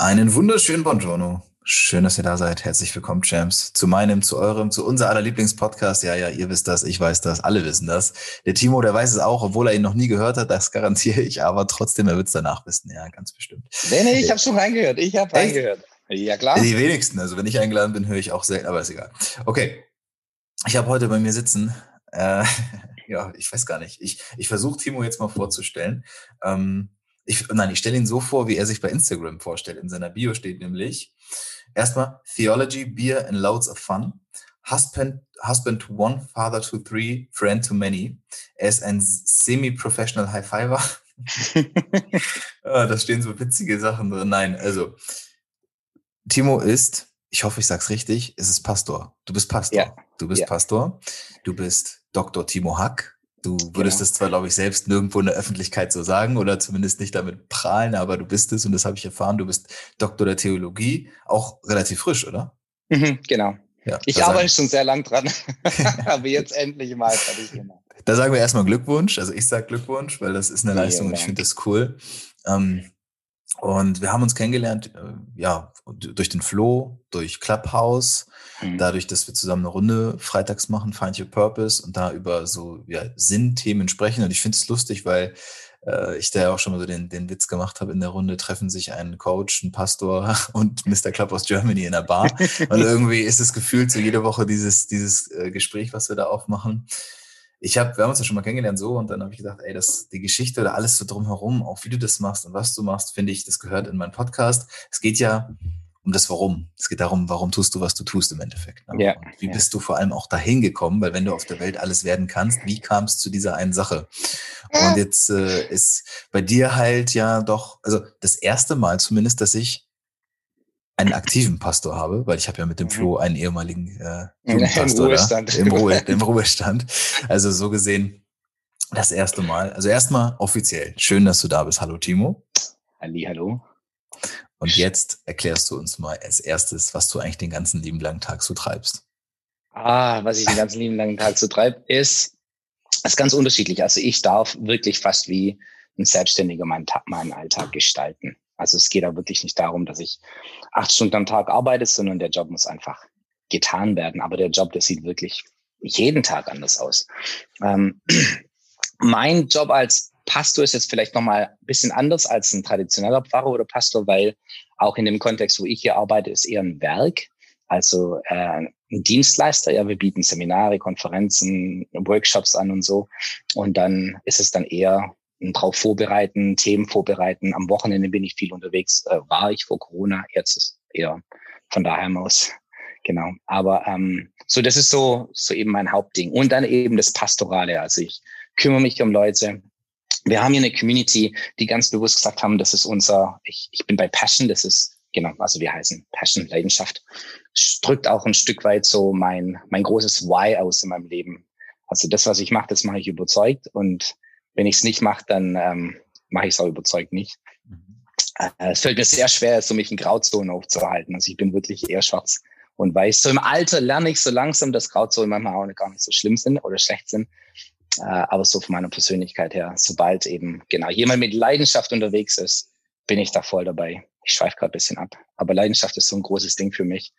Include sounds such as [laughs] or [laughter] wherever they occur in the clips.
Einen wunderschönen Buongiorno. Schön, dass ihr da seid. Herzlich willkommen, Champs. Zu meinem, zu eurem, zu unser aller Lieblingspodcast. Ja, ja, ihr wisst das, ich weiß das, alle wissen das. Der Timo, der weiß es auch, obwohl er ihn noch nie gehört hat, das garantiere ich, aber trotzdem, er wird es danach wissen. Ja, ganz bestimmt. Nee, nee, ich habe schon reingehört. Ich habe reingehört. Ja, klar. Die wenigsten. Also, wenn ich eingeladen bin, höre ich auch selten, aber ist egal. Okay. Ich habe heute bei mir sitzen, äh, [laughs] ja, ich weiß gar nicht. Ich, ich versuche Timo jetzt mal vorzustellen. Ähm, ich, nein, ich stelle ihn so vor, wie er sich bei Instagram vorstellt. In seiner Bio steht nämlich erstmal Theology, Beer and Loads of Fun. Husband, husband to one, father to three, friend to many. Er ist ein semi-professional High-Fiver. [laughs] Ah, da stehen so witzige Sachen drin. Nein, also Timo ist, ich hoffe, ich sag's richtig, es ist Pastor. Du bist Pastor. Ja. Du bist ja. Pastor. Du bist Dr. Timo Hack. Du würdest genau. es zwar, glaube ich, selbst nirgendwo in der Öffentlichkeit so sagen oder zumindest nicht damit prahlen, aber du bist es und das habe ich erfahren. Du bist Doktor der Theologie, auch relativ frisch, oder? Mhm, genau. Ja, ich arbeite sagen. schon sehr lang dran, [laughs] [laughs] aber jetzt endlich mal fertig gemacht. Da sagen wir erstmal Glückwunsch. Also ich sage Glückwunsch, weil das ist eine Leistung und ich finde das cool. Ähm, und wir haben uns kennengelernt, äh, ja, durch den Flow, durch Clubhouse, mhm. dadurch, dass wir zusammen eine Runde freitags machen, Find Your Purpose und da über so ja, Sinnthemen sprechen. Und ich finde es lustig, weil äh, ich da ja auch schon mal so den, den Witz gemacht habe in der Runde, treffen sich ein Coach, ein Pastor [laughs] und Mr. Club aus Germany in der Bar. [laughs] und irgendwie ist es gefühlt so jede Woche dieses, dieses äh, Gespräch, was wir da aufmachen ich habe, wir haben uns ja schon mal kennengelernt so und dann habe ich gedacht, ey, das, die Geschichte oder alles so drumherum, auch wie du das machst und was du machst, finde ich, das gehört in meinen Podcast. Es geht ja um das Warum. Es geht darum, warum tust du, was du tust im Endeffekt. Ne? Ja, wie ja. bist du vor allem auch dahin gekommen? Weil wenn du auf der Welt alles werden kannst, wie kam es zu dieser einen Sache? Und jetzt äh, ist bei dir halt ja doch, also das erste Mal zumindest, dass ich einen aktiven Pastor habe, weil ich habe ja mit dem mhm. Flo einen ehemaligen äh, Pastor Im Ruhestand. Da, im, Ruhe, im Ruhestand. Also so gesehen das erste Mal. Also erstmal offiziell. Schön, dass du da bist. Hallo Timo. Ali, hallo. Und jetzt erklärst du uns mal als erstes, was du eigentlich den ganzen lieben langen Tag so treibst. Ah, was ich den ganzen lieben langen Tag so treibe, ist, ist ganz unterschiedlich. Also ich darf wirklich fast wie ein Selbstständiger meinen, meinen Alltag gestalten. Also es geht da wirklich nicht darum, dass ich acht Stunden am Tag arbeite, sondern der Job muss einfach getan werden. Aber der Job, der sieht wirklich jeden Tag anders aus. Ähm, [clears throat] mein Job als Pastor ist jetzt vielleicht nochmal ein bisschen anders als ein traditioneller Pfarrer oder Pastor, weil auch in dem Kontext, wo ich hier arbeite, ist eher ein Werk, also äh, ein Dienstleister. Ja, wir bieten Seminare, Konferenzen, Workshops an und so. Und dann ist es dann eher drauf vorbereiten, Themen vorbereiten. Am Wochenende bin ich viel unterwegs, äh, war ich vor Corona, jetzt ist eher von daheim aus. Genau. Aber ähm, so, das ist so, so eben mein Hauptding. Und dann eben das Pastorale. Also ich kümmere mich um Leute. Wir haben hier eine Community, die ganz bewusst gesagt haben, das ist unser, ich, ich bin bei Passion, das ist, genau, also wir heißen Passion, Leidenschaft. Drückt auch ein Stück weit so mein, mein großes Why aus in meinem Leben. Also das, was ich mache, das mache ich überzeugt und wenn ich es nicht mache, dann ähm, mache ich es auch überzeugt nicht. Mhm. Äh, es fällt mir sehr schwer, so mich in Grauzonen aufzuhalten. Also ich bin wirklich eher schwarz und weiß. So im Alter lerne ich so langsam, dass Grauzonen manchmal auch gar nicht so schlimm sind oder schlecht sind. Äh, aber so von meiner Persönlichkeit her, sobald eben genau jemand mit Leidenschaft unterwegs ist, bin ich da voll dabei. Ich schweife gerade ein bisschen ab. Aber Leidenschaft ist so ein großes Ding für mich.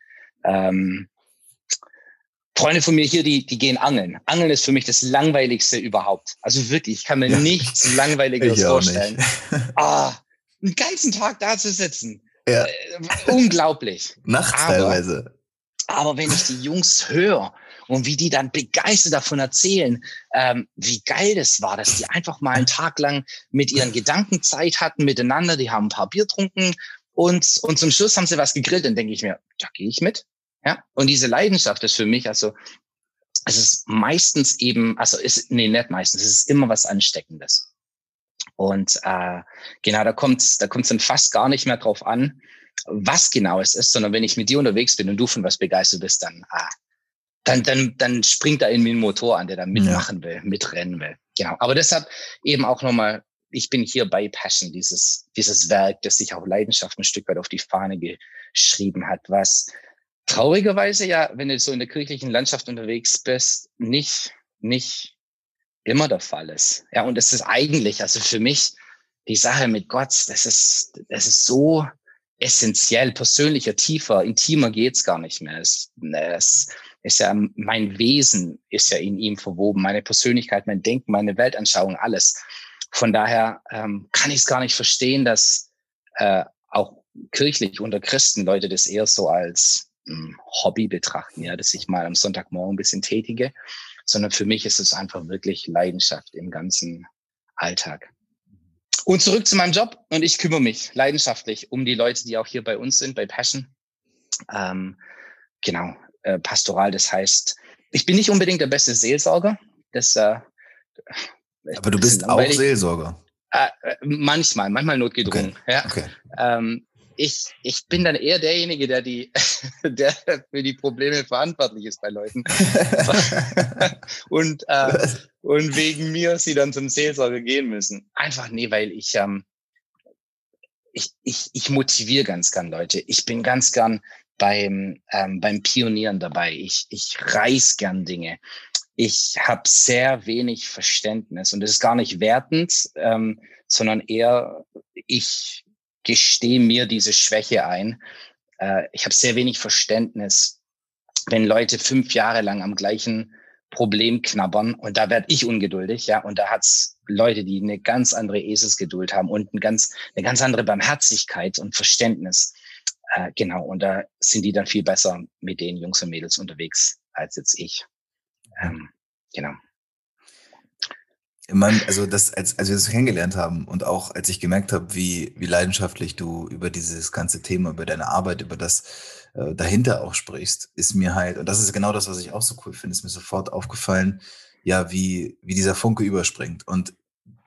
Ähm, Freunde von mir hier, die, die gehen angeln. Angeln ist für mich das Langweiligste überhaupt. Also wirklich, ich kann mir ja. nichts [laughs] Langweiligeres vorstellen. [laughs] ah, einen ganzen Tag da zu sitzen. Ja. Äh, unglaublich. Nachts aber, teilweise. Aber wenn ich die Jungs höre und wie die dann begeistert davon erzählen, ähm, wie geil das war, dass die einfach mal einen Tag lang mit ihren Gedanken Zeit hatten miteinander, die haben ein paar Bier trunken und, und zum Schluss haben sie was gegrillt, dann denke ich mir, da gehe ich mit. Ja, und diese Leidenschaft ist für mich, also es ist meistens eben, also ist, nee, nicht meistens, es ist immer was Ansteckendes. Und äh, genau, da kommt da kommt's dann fast gar nicht mehr drauf an, was genau es ist, sondern wenn ich mit dir unterwegs bin und du von was begeistert bist, dann, ah, dann, dann, dann springt da in mir ein Motor an, der da mitmachen ja. will, mitrennen will. Genau. Aber deshalb eben auch nochmal, ich bin hier bei Passion, dieses, dieses Werk, das sich auch Leidenschaft ein Stück weit auf die Fahne geschrieben hat, was traurigerweise ja, wenn du so in der kirchlichen Landschaft unterwegs bist, nicht, nicht immer der Fall ist. Ja, und das ist eigentlich, also für mich, die Sache mit Gott, das ist, das ist so essentiell, persönlicher, tiefer, intimer geht's gar nicht mehr. Es, es ist ja mein Wesen ist ja in ihm verwoben, meine Persönlichkeit, mein Denken, meine Weltanschauung, alles. Von daher ähm, kann ich es gar nicht verstehen, dass äh, auch kirchlich unter Christen Leute das eher so als Hobby betrachten, ja, dass ich mal am Sonntagmorgen ein bisschen tätige, sondern für mich ist es einfach wirklich Leidenschaft im ganzen Alltag. Und zurück zu meinem Job und ich kümmere mich leidenschaftlich um die Leute, die auch hier bei uns sind, bei Passion. Ähm, genau, äh, pastoral, das heißt, ich bin nicht unbedingt der beste Seelsorger. Das, äh, Aber du bist auch Seelsorger. Äh, äh, manchmal, manchmal notgedrungen. Okay. Ja. Okay. Ähm, ich, ich bin dann eher derjenige, der die, [laughs] der für die Probleme verantwortlich ist bei Leuten. [laughs] und, äh, und wegen mir sie dann zum Seelsorger gehen müssen. Einfach nee, weil ich, ähm, ich, ich, ich motiviere ganz gern Leute. Ich bin ganz gern beim, ähm, beim Pionieren dabei. Ich, ich reiß gern Dinge. Ich habe sehr wenig Verständnis und das ist gar nicht wertend, ähm, sondern eher ich gestehe mir diese Schwäche ein. Äh, ich habe sehr wenig Verständnis, wenn Leute fünf Jahre lang am gleichen Problem knabbern und da werde ich ungeduldig, ja, und da hat's Leute, die eine ganz andere Eselsgeduld haben und ein ganz, eine ganz andere Barmherzigkeit und Verständnis. Äh, genau, und da sind die dann viel besser mit den Jungs und Mädels unterwegs als jetzt ich. Ähm, genau meinem, also das, als, als wir das kennengelernt haben und auch als ich gemerkt habe, wie, wie leidenschaftlich du über dieses ganze Thema, über deine Arbeit, über das äh, dahinter auch sprichst, ist mir halt, und das ist genau das, was ich auch so cool finde, ist mir sofort aufgefallen, ja, wie, wie dieser Funke überspringt. Und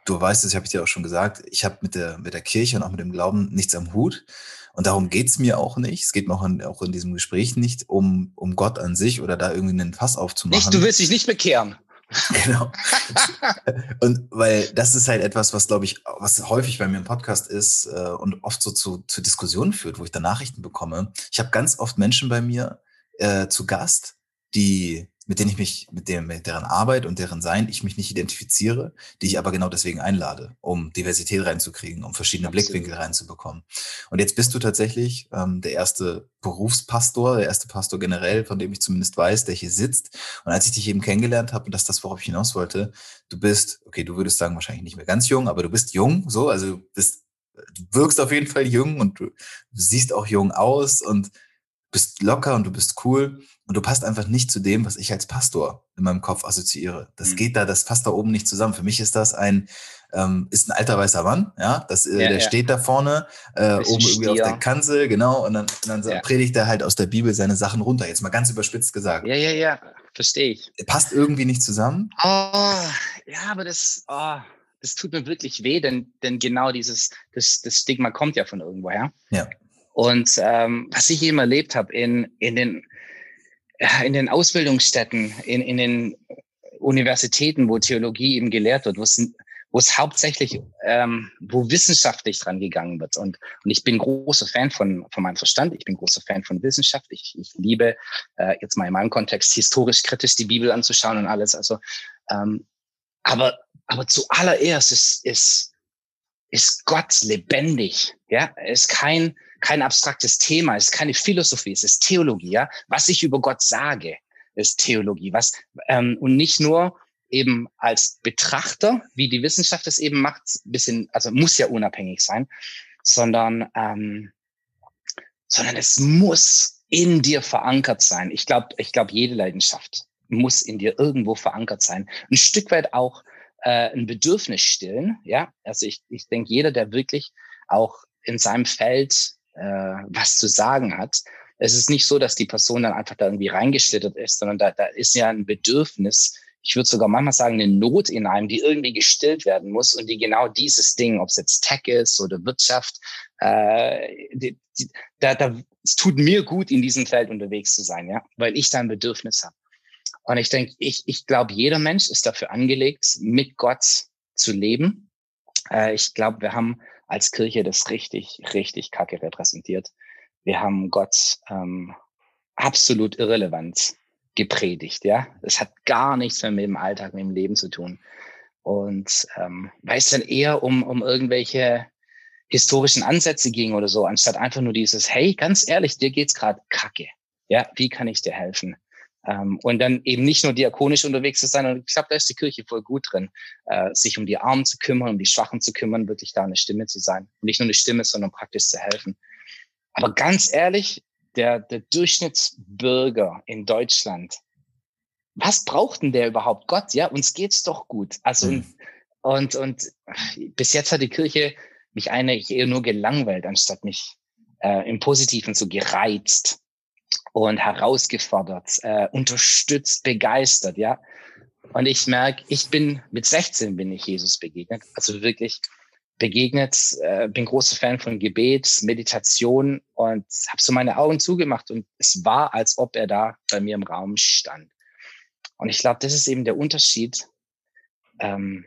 du weißt es, habe ich dir auch schon gesagt, ich habe mit der, mit der Kirche und auch mit dem Glauben nichts am Hut. Und darum geht's mir auch nicht. Es geht mir auch in, auch in diesem Gespräch nicht um, um Gott an sich oder da irgendwie einen Fass aufzumachen. Nicht, du willst dich nicht bekehren. [laughs] Genau. [laughs] und weil das ist halt etwas, was, glaube ich, was häufig bei mir im Podcast ist äh, und oft so zu, zu Diskussionen führt, wo ich da Nachrichten bekomme. Ich habe ganz oft Menschen bei mir äh, zu Gast, die mit denen ich mich, mit, dem, mit deren Arbeit und deren Sein ich mich nicht identifiziere, die ich aber genau deswegen einlade, um Diversität reinzukriegen, um verschiedene Absolut. Blickwinkel reinzubekommen. Und jetzt bist du tatsächlich ähm, der erste Berufspastor, der erste Pastor generell, von dem ich zumindest weiß, der hier sitzt. Und als ich dich eben kennengelernt habe, und das ist das, worauf ich hinaus wollte, du bist, okay, du würdest sagen, wahrscheinlich nicht mehr ganz jung, aber du bist jung, so, also bist, du wirkst auf jeden Fall jung und du, du siehst auch jung aus und bist locker und du bist cool und du passt einfach nicht zu dem, was ich als Pastor in meinem Kopf assoziiere. Das mhm. geht da, das passt da oben nicht zusammen. Für mich ist das ein, ähm, ist ein alter weißer Mann, ja, das, äh, ja, der ja. steht da vorne, äh, oben irgendwie Stier. auf der Kanzel, genau, und dann, und dann ja. predigt er halt aus der Bibel seine Sachen runter, jetzt mal ganz überspitzt gesagt. Ja, ja, ja, verstehe ich. Passt irgendwie nicht zusammen? Oh, ja, aber das, oh, das tut mir wirklich weh, denn, denn genau dieses, das, das Stigma kommt ja von irgendwoher. Ja. Und ähm, was ich eben erlebt habe in, in, den, in den Ausbildungsstätten, in, in den Universitäten, wo Theologie eben gelehrt wird, wo es, wo es hauptsächlich, ähm, wo wissenschaftlich dran gegangen wird. Und, und ich bin großer Fan von, von meinem Verstand, ich bin großer Fan von Wissenschaft. Ich, ich liebe äh, jetzt mal in meinem Kontext historisch kritisch die Bibel anzuschauen und alles. Also, ähm, aber, aber zuallererst ist, ist, ist Gott lebendig. Ja, ist kein, kein abstraktes Thema, es ist keine Philosophie, es ist Theologie, ja, was ich über Gott sage, ist Theologie. Was ähm, und nicht nur eben als Betrachter, wie die Wissenschaft es eben macht, bisschen, also muss ja unabhängig sein, sondern ähm, sondern es muss in dir verankert sein. Ich glaube, ich glaube, jede Leidenschaft muss in dir irgendwo verankert sein. Ein Stück weit auch äh, ein Bedürfnis stillen. Ja, also ich, ich denke, jeder, der wirklich auch in seinem Feld äh, was zu sagen hat, es ist nicht so, dass die Person dann einfach da irgendwie reingeschlittert ist, sondern da, da ist ja ein Bedürfnis, ich würde sogar manchmal sagen, eine Not in einem, die irgendwie gestillt werden muss und die genau dieses Ding, ob es jetzt Tech ist oder Wirtschaft, äh, die, die, da, da, es tut mir gut, in diesem Feld unterwegs zu sein, ja, weil ich da ein Bedürfnis habe. Und ich denke, ich, ich glaube, jeder Mensch ist dafür angelegt, mit Gott zu leben. Äh, ich glaube, wir haben als Kirche das richtig, richtig kacke repräsentiert. Wir haben Gott ähm, absolut irrelevant gepredigt, ja. Das hat gar nichts mehr mit dem Alltag, mit dem Leben zu tun. Und ähm, weil es dann eher um, um irgendwelche historischen Ansätze ging oder so, anstatt einfach nur dieses, hey, ganz ehrlich, dir geht's gerade kacke. Ja, wie kann ich dir helfen? Ähm, und dann eben nicht nur diakonisch unterwegs zu sein. Und ich glaube, da ist die Kirche voll gut drin, äh, sich um die Armen zu kümmern, um die Schwachen zu kümmern, wirklich da eine Stimme zu sein. Und nicht nur eine Stimme, sondern praktisch zu helfen. Aber ganz ehrlich, der, der Durchschnittsbürger in Deutschland, was braucht denn der überhaupt? Gott, ja, uns geht's doch gut. Also, mhm. und, und, und bis jetzt hat die Kirche mich eigentlich eher nur gelangweilt, anstatt mich äh, im Positiven so gereizt und herausgefordert, äh, unterstützt, begeistert, ja. Und ich merke, ich bin mit 16 bin ich Jesus begegnet, also wirklich begegnet, äh, bin großer Fan von Gebet, Meditation und habe so meine Augen zugemacht und es war, als ob er da bei mir im Raum stand. Und ich glaube, das ist eben der Unterschied. Ähm,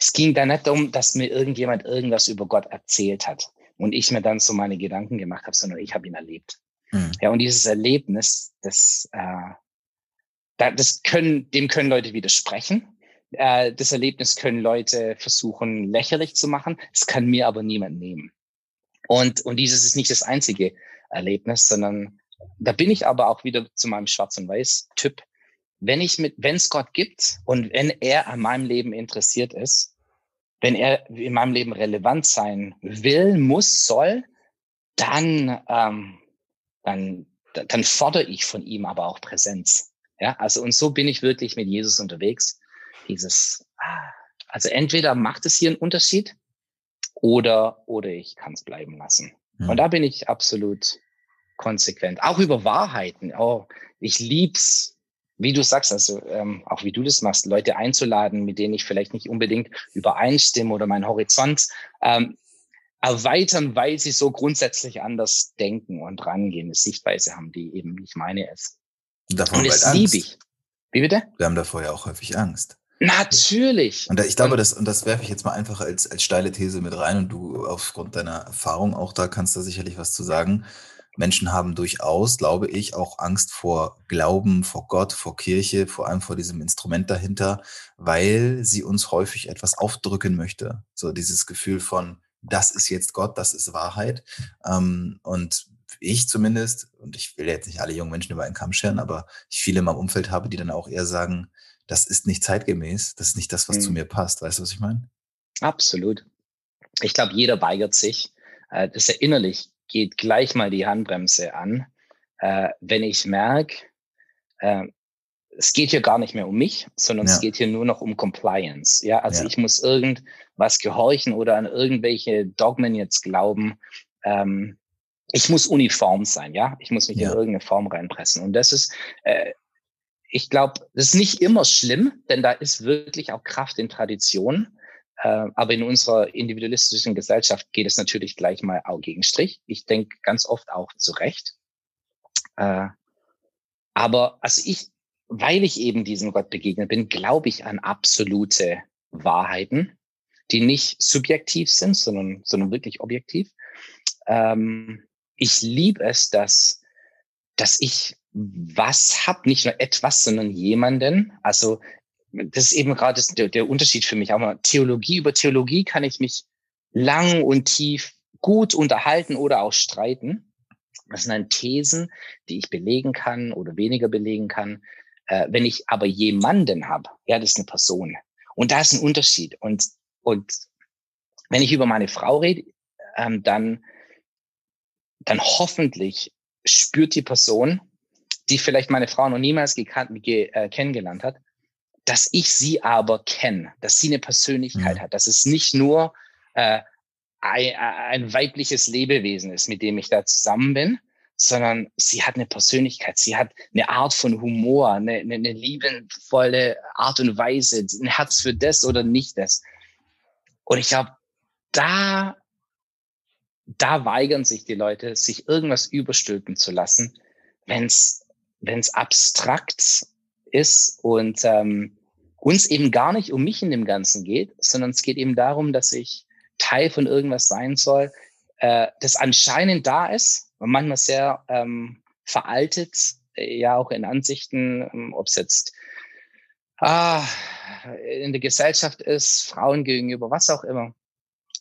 es ging da nicht darum, dass mir irgendjemand irgendwas über Gott erzählt hat und ich mir dann so meine Gedanken gemacht habe, sondern ich habe ihn erlebt. Mhm. Ja, und dieses Erlebnis, das, äh, das können, dem können Leute widersprechen. Äh, das Erlebnis können Leute versuchen, lächerlich zu machen. Es kann mir aber niemand nehmen. Und, und dieses ist nicht das einzige Erlebnis, sondern da bin ich aber auch wieder zu meinem Schwarz- und Weiß-Typ. Wenn ich mit, wenn es Gott gibt und wenn er an meinem Leben interessiert ist, wenn er in meinem Leben relevant sein will, muss, soll, dann, ähm, dann, dann fordere ich von ihm aber auch Präsenz. Ja, also und so bin ich wirklich mit Jesus unterwegs dieses, ah, also entweder macht es hier einen Unterschied oder, oder ich kann es bleiben lassen. Mhm. Und da bin ich absolut konsequent. Auch über Wahrheiten. Oh, ich lieb's, wie du sagst, also ähm, auch wie du das machst, Leute einzuladen, mit denen ich vielleicht nicht unbedingt übereinstimme oder meinen Horizont ähm, erweitern, weil sie so grundsätzlich anders denken und rangehen, eine Sichtweise haben, die eben nicht meine ist. Davon und das liebe ich. Wie bitte? Wir haben davor ja auch häufig Angst. Natürlich. Und ich glaube, das, und das werfe ich jetzt mal einfach als, als steile These mit rein und du aufgrund deiner Erfahrung auch da kannst da sicherlich was zu sagen. Menschen haben durchaus, glaube ich, auch Angst vor Glauben, vor Gott, vor Kirche, vor allem vor diesem Instrument dahinter, weil sie uns häufig etwas aufdrücken möchte. So dieses Gefühl von, das ist jetzt Gott, das ist Wahrheit. Ähm, und ich zumindest, und ich will jetzt nicht alle jungen Menschen über einen Kamm scheren, aber ich viele in meinem Umfeld habe, die dann auch eher sagen, das ist nicht zeitgemäß, das ist nicht das, was mhm. zu mir passt. Weißt du, was ich meine? Absolut. Ich glaube, jeder weigert sich. Äh, das ja innerlich geht gleich mal die Handbremse an, äh, wenn ich merke, äh, es geht hier gar nicht mehr um mich, sondern ja. es geht hier nur noch um Compliance. Ja, also ja. ich muss irgendwas gehorchen oder an irgendwelche Dogmen jetzt glauben. Ähm, ich muss uniform sein, ja. Ich muss mich ja. in irgendeine Form reinpressen. Und das ist, äh, ich glaube, das ist nicht immer schlimm, denn da ist wirklich auch Kraft in Tradition. Äh, aber in unserer individualistischen Gesellschaft geht es natürlich gleich mal auch gegen Strich. Ich denke ganz oft auch zu Recht. Äh, aber also ich, weil ich eben diesem Gott begegnet bin, glaube ich an absolute Wahrheiten, die nicht subjektiv sind, sondern, sondern wirklich objektiv. Ähm, ich liebe es, dass, dass ich was hab, nicht nur etwas, sondern jemanden. Also das ist eben gerade der, der Unterschied für mich. Auch mal Theologie über Theologie kann ich mich lang und tief gut unterhalten oder auch streiten. Das sind dann Thesen, die ich belegen kann oder weniger belegen kann. Äh, wenn ich aber jemanden habe, ja, das ist eine Person. Und da ist ein Unterschied. Und, und wenn ich über meine Frau rede, ähm, dann, dann hoffentlich spürt die Person, die vielleicht meine Frau noch niemals gekannt, ge, äh, kennengelernt hat, dass ich sie aber kenne, dass sie eine Persönlichkeit mhm. hat, dass es nicht nur äh, ein, ein weibliches Lebewesen ist, mit dem ich da zusammen bin, sondern sie hat eine Persönlichkeit, sie hat eine Art von Humor, eine, eine, eine liebevolle Art und Weise, ein Herz für das oder nicht das. Und ich glaube, da, da weigern sich die Leute, sich irgendwas überstülpen zu lassen, wenn es abstrakt ist und ähm, uns eben gar nicht um mich in dem Ganzen geht, sondern es geht eben darum, dass ich Teil von irgendwas sein soll, äh, das anscheinend da ist manchmal sehr ähm, veraltet, äh, ja auch in Ansichten, ähm, ob es jetzt ah, in der Gesellschaft ist, Frauen gegenüber, was auch immer.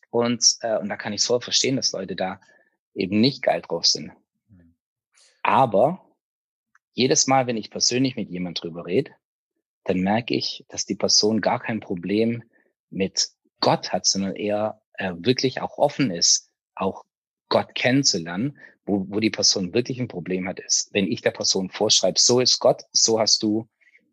Und, äh, und da kann ich voll verstehen, dass Leute da eben nicht geil drauf sind. Mhm. Aber jedes Mal, wenn ich persönlich mit jemand drüber rede, dann merke ich, dass die Person gar kein Problem mit Gott hat, sondern eher äh, wirklich auch offen ist, auch Gott kennenzulernen. Wo, wo die Person wirklich ein Problem hat, ist, wenn ich der Person vorschreibe, so ist Gott, so hast du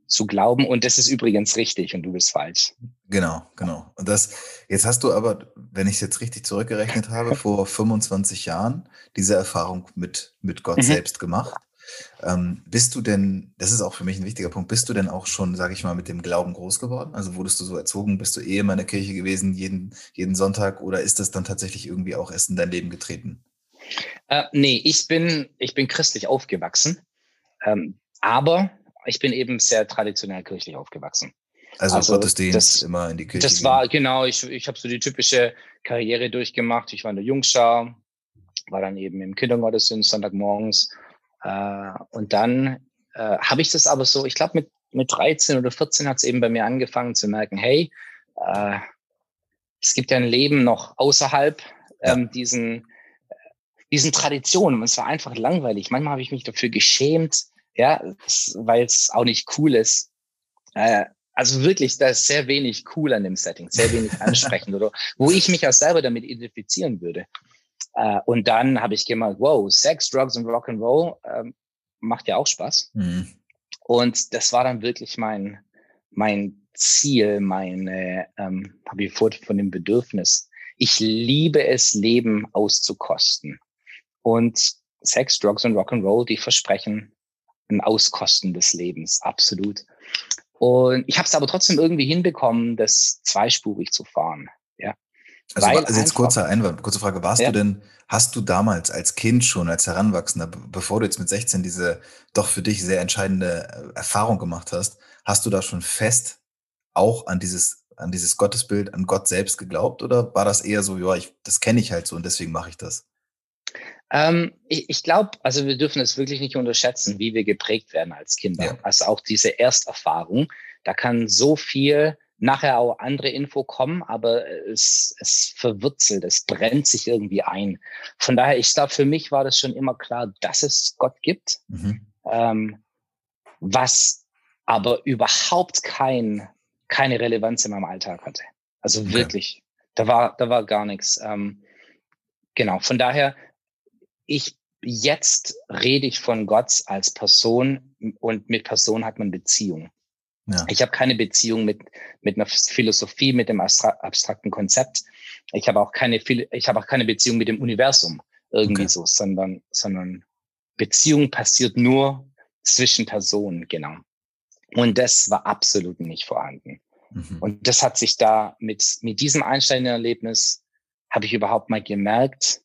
zu glauben und das ist übrigens richtig und du bist falsch. Genau, genau. Und das, jetzt hast du aber, wenn ich es jetzt richtig zurückgerechnet habe, vor 25 Jahren diese Erfahrung mit, mit Gott mhm. selbst gemacht. Ähm, bist du denn, das ist auch für mich ein wichtiger Punkt, bist du denn auch schon, sage ich mal, mit dem Glauben groß geworden? Also wurdest du so erzogen, bist du eh in meiner Kirche gewesen, jeden, jeden Sonntag, oder ist das dann tatsächlich irgendwie auch erst in dein Leben getreten? Äh, nee, ich bin, ich bin christlich aufgewachsen, ähm, aber ich bin eben sehr traditionell kirchlich aufgewachsen. Also, also Gottesdienst das, immer in die Kirche. Das gehen. war genau, ich, ich habe so die typische Karriere durchgemacht. Ich war in der Jungschar, war dann eben im Kindergottesdienst Sonntagmorgens äh, und dann äh, habe ich das aber so, ich glaube mit, mit 13 oder 14 hat es eben bei mir angefangen zu merken, hey, äh, es gibt ja ein Leben noch außerhalb ähm, diesen, diesen Traditionen. Und es war einfach langweilig. Manchmal habe ich mich dafür geschämt, ja, weil es auch nicht cool ist. Äh, also wirklich, da ist sehr wenig cool an dem Setting, sehr wenig [laughs] ansprechend oder wo ich mich auch selber damit identifizieren würde. Äh, und dann habe ich gemerkt, wow, Sex, Drugs und Rock'n'Roll ähm, macht ja auch Spaß. Mhm. Und das war dann wirklich mein, mein Ziel, meine, ähm, habe ich vor von dem Bedürfnis. Ich liebe es, Leben auszukosten. Und Sex, Drugs und Rock'n'Roll, die versprechen ein Auskosten des Lebens, absolut. Und ich habe es aber trotzdem irgendwie hinbekommen, das zweispurig zu fahren. Ja, also, also jetzt kurzer Einwand, kurze Frage. Warst ja. du denn, hast du damals als Kind schon, als Heranwachsender, bevor du jetzt mit 16 diese doch für dich sehr entscheidende äh, Erfahrung gemacht hast, hast du da schon fest auch an dieses, an dieses Gottesbild, an Gott selbst geglaubt? Oder war das eher so, ja, ich, das kenne ich halt so und deswegen mache ich das? Ähm, ich ich glaube, also wir dürfen es wirklich nicht unterschätzen, wie wir geprägt werden als Kinder. Ja. Also auch diese Ersterfahrung, da kann so viel nachher auch andere Info kommen, aber es, es verwurzelt, es brennt sich irgendwie ein. Von daher, ich glaube, für mich war das schon immer klar, dass es Gott gibt, mhm. ähm, was aber überhaupt kein, keine Relevanz in meinem Alltag hatte. Also okay. wirklich, da war, da war gar nichts. Ähm, genau, von daher, ich jetzt rede ich von Gott als Person und mit Person hat man Beziehung. Ja. Ich habe keine Beziehung mit, mit einer Philosophie, mit dem abstrakten Konzept. Ich habe auch keine, ich habe auch keine Beziehung mit dem Universum irgendwie okay. so, sondern, sondern Beziehung passiert nur zwischen Personen, genau. Und das war absolut nicht vorhanden. Mhm. Und das hat sich da mit, mit diesem Einstein-Erlebnis habe ich überhaupt mal gemerkt,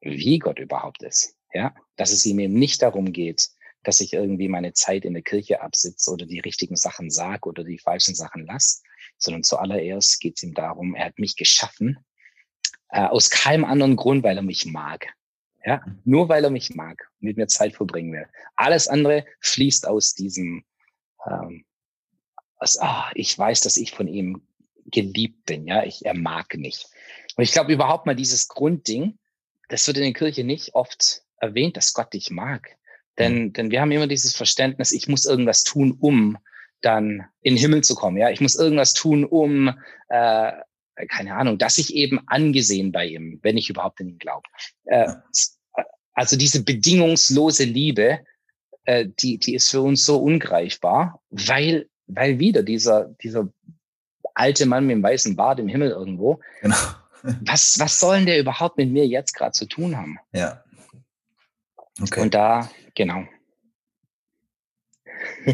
wie Gott überhaupt ist. Ja, dass es ihm eben nicht darum geht, dass ich irgendwie meine Zeit in der Kirche absitze oder die richtigen Sachen sage oder die falschen Sachen lasse, sondern zuallererst geht es ihm darum, er hat mich geschaffen, äh, aus keinem anderen Grund, weil er mich mag. Ja, nur weil er mich mag mit mir Zeit verbringen will. Alles andere fließt aus diesem, ähm, aus, ah, ich weiß, dass ich von ihm geliebt bin. Ja, ich, er mag mich. Und ich glaube überhaupt mal dieses Grundding, das wird in der Kirche nicht oft erwähnt, dass Gott dich mag. Denn, mhm. denn wir haben immer dieses Verständnis, ich muss irgendwas tun, um dann in den Himmel zu kommen. Ja, ich muss irgendwas tun, um äh, keine Ahnung, dass ich eben angesehen bei ihm, wenn ich überhaupt in ihn glaube. Äh, also diese bedingungslose Liebe, äh, die, die ist für uns so ungreifbar, weil, weil wieder dieser, dieser alte Mann mit dem weißen Bart im Himmel irgendwo, genau. [laughs] was, was sollen der überhaupt mit mir jetzt gerade zu tun haben? Ja. Okay. Und da, genau.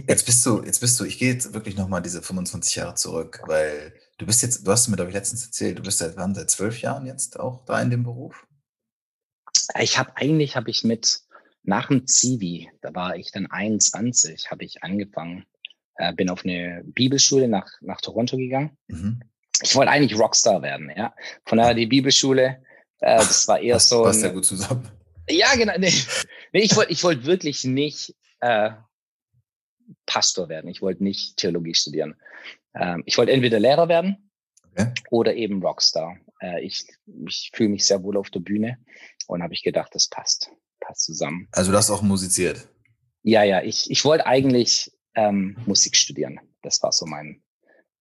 Jetzt bist du, jetzt bist du, ich gehe jetzt wirklich nochmal diese 25 Jahre zurück, weil du bist jetzt, du hast mir, glaube ich, letztens erzählt, du bist seit wann, seit zwölf Jahren jetzt auch da in dem Beruf? Ich habe eigentlich, habe ich mit, nach dem Zivi, da war ich dann 21, habe ich angefangen, äh, bin auf eine Bibelschule nach, nach Toronto gegangen. Mhm. Ich wollte eigentlich Rockstar werden, ja. Von daher die Bibelschule, äh, das war eher das so. Passt ja gut zusammen. Ja, genau. Nee, nee ich wollte ich wollte wirklich nicht äh, Pastor werden. Ich wollte nicht Theologie studieren. Ähm, ich wollte entweder Lehrer werden okay. oder eben Rockstar. Äh, ich ich fühle mich sehr wohl auf der Bühne und habe ich gedacht, das passt, passt zusammen. Also du hast auch musiziert? Ja, ja. Ich, ich wollte eigentlich ähm, Musik studieren. Das war so mein,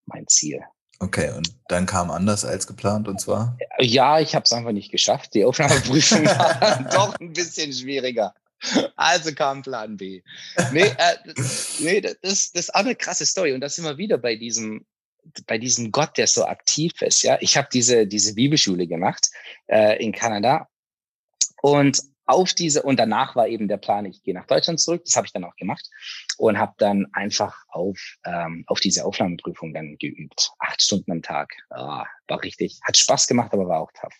mein Ziel. Okay, und dann kam anders als geplant und zwar? Ja, ich habe es einfach nicht geschafft. Die Aufnahmeprüfung [laughs] war [laughs] doch ein bisschen schwieriger. Also kam Plan B. Nee, äh, nee das, das ist auch eine krasse Story. Und das sind wir wieder bei diesem, bei diesem Gott, der so aktiv ist. Ja, ich habe diese, diese Bibelschule gemacht äh, in Kanada. Und auf diese, und danach war eben der Plan, ich gehe nach Deutschland zurück. Das habe ich dann auch gemacht und habe dann einfach auf, ähm, auf diese Aufnahmeprüfung dann geübt. Acht Stunden am Tag. Oh, war richtig, hat Spaß gemacht, aber war auch tough.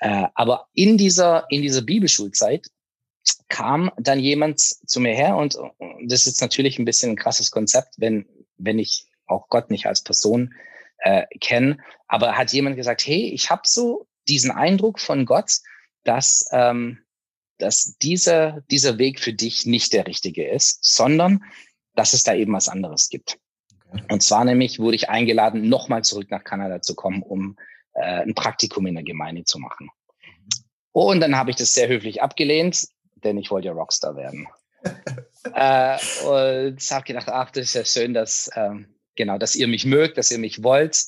Äh, aber in dieser, in dieser Bibelschulzeit kam dann jemand zu mir her und, und das ist natürlich ein bisschen ein krasses Konzept, wenn, wenn ich auch Gott nicht als Person äh, kenne, aber hat jemand gesagt, hey, ich habe so diesen Eindruck von Gott, dass, ähm, dass dieser, dieser Weg für dich nicht der richtige ist, sondern dass es da eben was anderes gibt. Okay. Und zwar nämlich wurde ich eingeladen, nochmal zurück nach Kanada zu kommen, um äh, ein Praktikum in der Gemeinde zu machen. Mhm. Und dann habe ich das sehr höflich abgelehnt, denn ich wollte ja Rockstar werden. [laughs] äh, und habe gedacht, ach, das ist ja schön, dass, ähm, genau, dass ihr mich mögt, dass ihr mich wollt.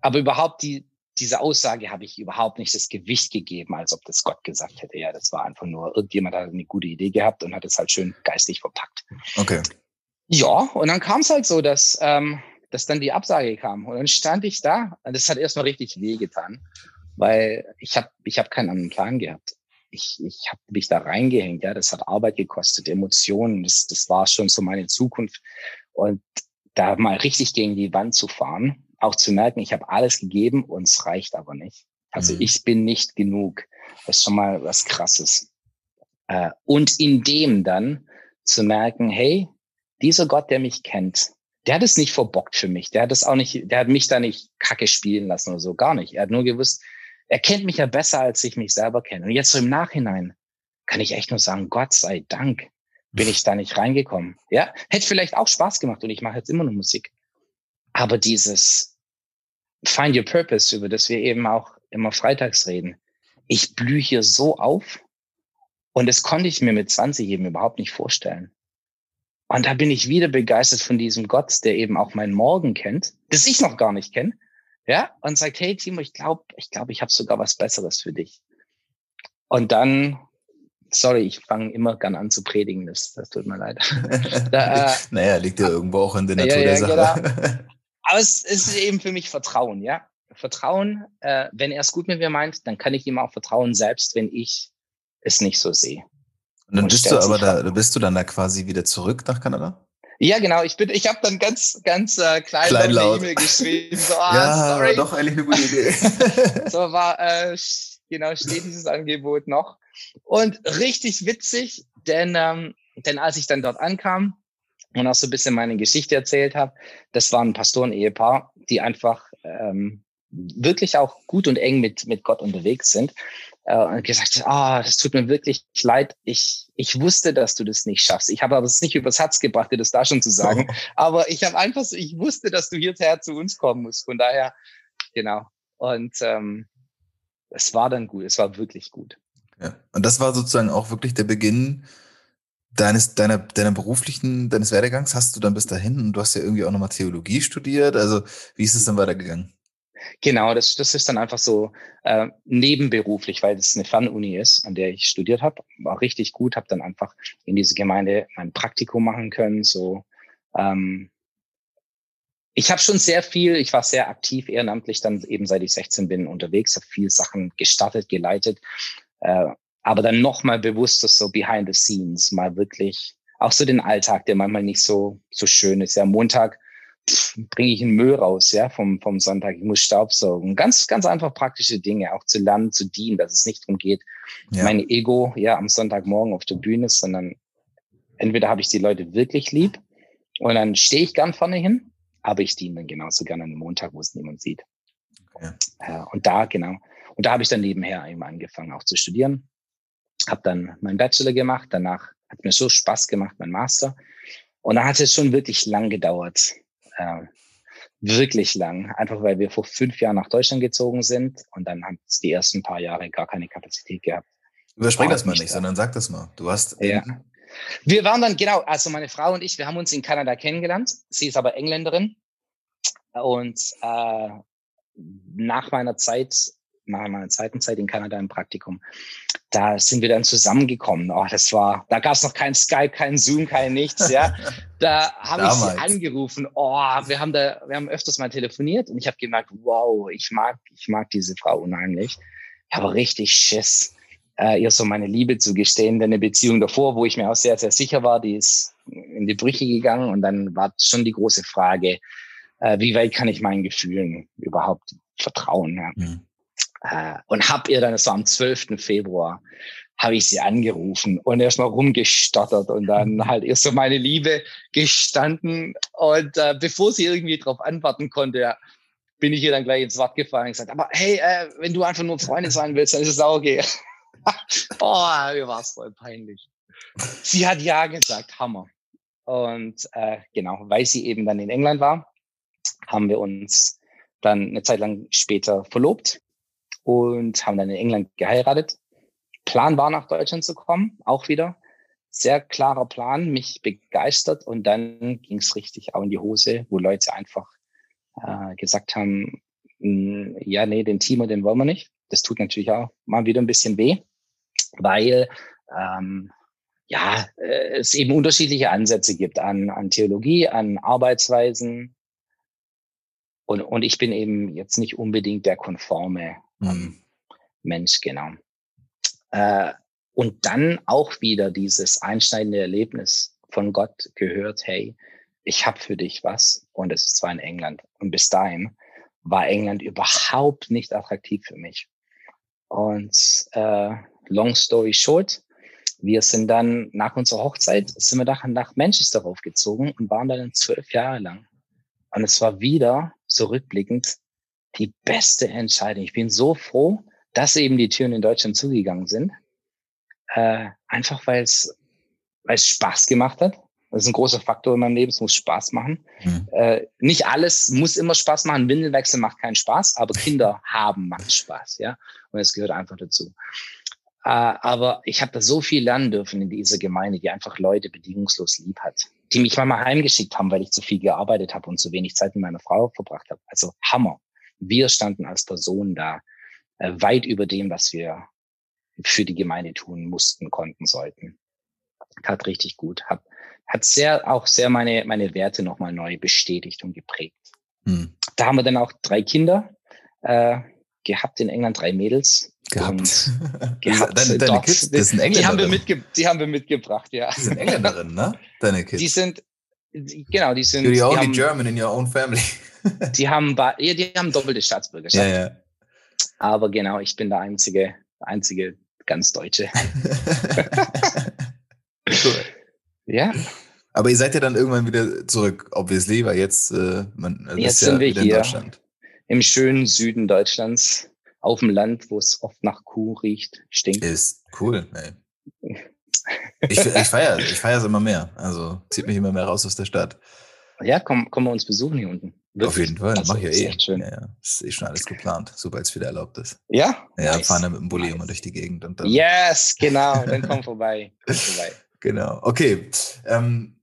Aber überhaupt die, diese Aussage habe ich überhaupt nicht das Gewicht gegeben, als ob das Gott gesagt hätte. Ja, das war einfach nur, irgendjemand hat eine gute Idee gehabt und hat es halt schön geistig verpackt. Okay. Ja, und dann kam es halt so, dass, ähm, dass dann die Absage kam. Und dann stand ich da und das hat erstmal richtig wehgetan, weil ich habe ich hab keinen anderen Plan gehabt ich, ich habe mich da reingehängt, ja, das hat Arbeit gekostet, Emotionen, das, das war schon so meine Zukunft. Und da mal richtig gegen die Wand zu fahren, auch zu merken, ich habe alles gegeben und es reicht aber nicht. Also mhm. ich bin nicht genug. Das ist schon mal was Krasses. Äh, und in dem dann zu merken, hey, dieser Gott, der mich kennt, der hat es nicht verbockt für mich. Der hat es auch nicht, der hat mich da nicht kacke spielen lassen oder so, gar nicht. Er hat nur gewusst, er kennt mich ja besser, als ich mich selber kenne. Und jetzt so im Nachhinein kann ich echt nur sagen, Gott sei Dank bin ich da nicht reingekommen. Ja, hätte vielleicht auch Spaß gemacht und ich mache jetzt immer noch Musik. Aber dieses Find Your Purpose, über das wir eben auch immer freitags reden, ich blühe hier so auf und das konnte ich mir mit 20 eben überhaupt nicht vorstellen. Und da bin ich wieder begeistert von diesem Gott, der eben auch meinen Morgen kennt, das ich noch gar nicht kenne, ja, und sagt, hey Timo, ich glaube, ich glaube, ich habe sogar was Besseres für dich. Und dann, sorry, ich fange immer gern an zu predigen, das, das tut mir leid. [laughs] da, äh, naja, liegt ja irgendwo auch in der Natur ja, ja, der Sache. Genau. [laughs] Aber es, es ist eben für mich Vertrauen, ja. Vertrauen, äh, wenn er es gut mit mir meint, dann kann ich ihm auch vertrauen, selbst wenn ich es nicht so sehe. Und dann und bist du aber da, bist du dann da quasi wieder zurück nach Kanada? Ja, genau. Ich bin, ich habe dann ganz, ganz äh, klein Kleinlaut. eine E-Mail geschrieben. So, [laughs] ah, ja, sorry. doch eigentlich eine gute Idee. [laughs] [laughs] so war äh, genau steht dieses Angebot noch und richtig witzig, denn ähm, denn als ich dann dort ankam und auch so ein bisschen meine Geschichte erzählt habe, das war ein Pastoren-Ehepaar, die einfach ähm, wirklich auch gut und eng mit mit Gott unterwegs sind äh, und gesagt, ah, oh, das tut mir wirklich leid. Ich, ich wusste, dass du das nicht schaffst. Ich habe aber es nicht übers Herz gebracht, dir das da schon zu sagen. [laughs] aber ich habe einfach so, ich wusste, dass du hierher zu uns kommen musst. Von daher, genau. Und ähm, es war dann gut. Es war wirklich gut. Ja. Und das war sozusagen auch wirklich der Beginn deines, deiner, deiner beruflichen, deines Werdegangs. Hast du dann bis dahin und du hast ja irgendwie auch nochmal Theologie studiert. Also wie ist es dann weitergegangen? Genau, das, das ist dann einfach so äh, nebenberuflich, weil es eine Fernuni ist, an der ich studiert habe. War richtig gut, habe dann einfach in diese Gemeinde mein Praktikum machen können. So, ähm, ich habe schon sehr viel, ich war sehr aktiv ehrenamtlich dann eben seit ich 16 bin unterwegs, habe viel Sachen gestartet, geleitet, äh, aber dann nochmal bewusster so behind the scenes, mal wirklich auch so den Alltag, der manchmal nicht so so schön ist. Ja, Montag bringe ich einen Müll raus, ja, vom, vom Sonntag. Ich muss Staubsaugen. Ganz, ganz einfach praktische Dinge, auch zu lernen, zu dienen, dass es nicht darum geht, ja. meine Ego, ja, am Sonntagmorgen auf der Bühne, sondern entweder habe ich die Leute wirklich lieb und dann stehe ich gern vorne hin, aber ich diene dann genauso gerne am Montag, wo es niemand sieht. Ja, und da, genau. Und da habe ich dann nebenher eben angefangen, auch zu studieren. Habe dann meinen Bachelor gemacht, danach hat mir so Spaß gemacht, mein Master. Und dann hat es schon wirklich lang gedauert. Äh, wirklich lang. Einfach weil wir vor fünf Jahren nach Deutschland gezogen sind und dann haben es die ersten paar Jahre gar keine Kapazität gehabt. Überspring das mal nicht, sondern sag das mal. Du hast. Ja. Wir waren dann, genau, also meine Frau und ich, wir haben uns in Kanada kennengelernt. Sie ist aber Engländerin. Und äh, nach meiner Zeit, nach meiner zweiten Zeit in Kanada im Praktikum, da sind wir dann zusammengekommen. Oh, das war, da gab es noch kein Skype, kein Zoom, kein nichts, ja. Da habe ich sie angerufen. Oh, wir haben da, wir haben öfters mal telefoniert und ich habe gemerkt, wow, ich mag, ich mag diese Frau unheimlich. Ich habe richtig Schiss äh, ihr so meine Liebe zu gestehen. Denn eine Beziehung davor, wo ich mir auch sehr, sehr sicher war, die ist in die Brüche gegangen. Und dann war schon die große Frage, äh, wie weit kann ich meinen Gefühlen überhaupt vertrauen? Ja? Mhm. Äh, und hab ihr dann, so am 12. Februar, habe ich sie angerufen und erstmal rumgestottert und dann mhm. halt erst so meine Liebe gestanden. Und äh, bevor sie irgendwie darauf antworten konnte, bin ich ihr dann gleich ins Wort gefallen und gesagt, aber hey, äh, wenn du einfach nur Freundin sein willst, dann ist es auch okay. [laughs] oh, mir war es voll peinlich. Sie hat ja gesagt, Hammer. Und äh, genau, weil sie eben dann in England war, haben wir uns dann eine Zeit lang später verlobt und haben dann in England geheiratet. Plan war, nach Deutschland zu kommen, auch wieder. Sehr klarer Plan, mich begeistert und dann ging es richtig auch in die Hose, wo Leute einfach äh, gesagt haben, hm, ja, nee, den Timo, den wollen wir nicht. Das tut natürlich auch mal wieder ein bisschen weh weil ähm, ja, äh, es eben unterschiedliche Ansätze gibt an, an Theologie, an Arbeitsweisen. Und, und ich bin eben jetzt nicht unbedingt der konforme mhm. Mensch, genau. Äh, und dann auch wieder dieses einschneidende Erlebnis von Gott gehört, hey, ich habe für dich was. Und es ist zwar in England. Und bis dahin war England überhaupt nicht attraktiv für mich. Und äh, long story short, wir sind dann nach unserer Hochzeit, sind wir nach, nach Manchester raufgezogen und waren dann zwölf Jahre lang. Und es war wieder, so rückblickend, die beste Entscheidung. Ich bin so froh, dass eben die Türen in Deutschland zugegangen sind. Äh, einfach weil es weil es Spaß gemacht hat. Das ist ein großer Faktor in meinem Leben. Es muss Spaß machen. Mhm. Äh, nicht alles muss immer Spaß machen. Windelwechsel macht keinen Spaß, aber Kinder [laughs] haben macht Spaß, ja. Und es gehört einfach dazu. Äh, aber ich habe da so viel lernen dürfen in dieser Gemeinde, die einfach Leute bedingungslos lieb hat, die mich manchmal heimgeschickt haben, weil ich zu viel gearbeitet habe und zu wenig Zeit mit meiner Frau verbracht habe. Also Hammer. Wir standen als Person da äh, weit über dem, was wir für die Gemeinde tun mussten, konnten, sollten. Hat richtig gut. Hat, hat sehr auch sehr meine meine Werte nochmal neu bestätigt und geprägt. Hm. Da haben wir dann auch drei Kinder äh, gehabt in England, drei Mädels gehabt. [laughs] gehabt deine, deine Kids, das sind Engländer. Die haben, wir mitge die haben wir mitgebracht, ja. Die sind Engländerinnen, ne? Deine Kids. Die sind, genau, die sind. You're the only German in your own family. [laughs] die haben, ja, die haben doppelte Staatsbürgerschaft. Ja, ja. Aber genau, ich bin der einzige, einzige ganz Deutsche. [laughs] cool. Ja. Aber ihr seid ja dann irgendwann wieder zurück, obviously, weil jetzt, äh, man, jetzt sind ja wir hier im schönen Süden Deutschlands auf dem Land, wo es oft nach Kuh riecht, stinkt. Ist cool, ey. Ich, ich feiere ich feiere es immer mehr. Also zieht mich immer mehr raus aus der Stadt. Ja, komm, komm mal uns besuchen hier unten. Wirklich? Auf jeden Fall, also, mach ich ja eh. Echt schön. Ja, ja. Das ist eh schon alles geplant, sobald es wieder erlaubt ist. Ja? Ja, nice. fahren dann mit dem Bulli nice. immer durch die Gegend. Und dann yes, genau, dann komm [laughs] vorbei. komm vorbei. Genau, okay. Ähm,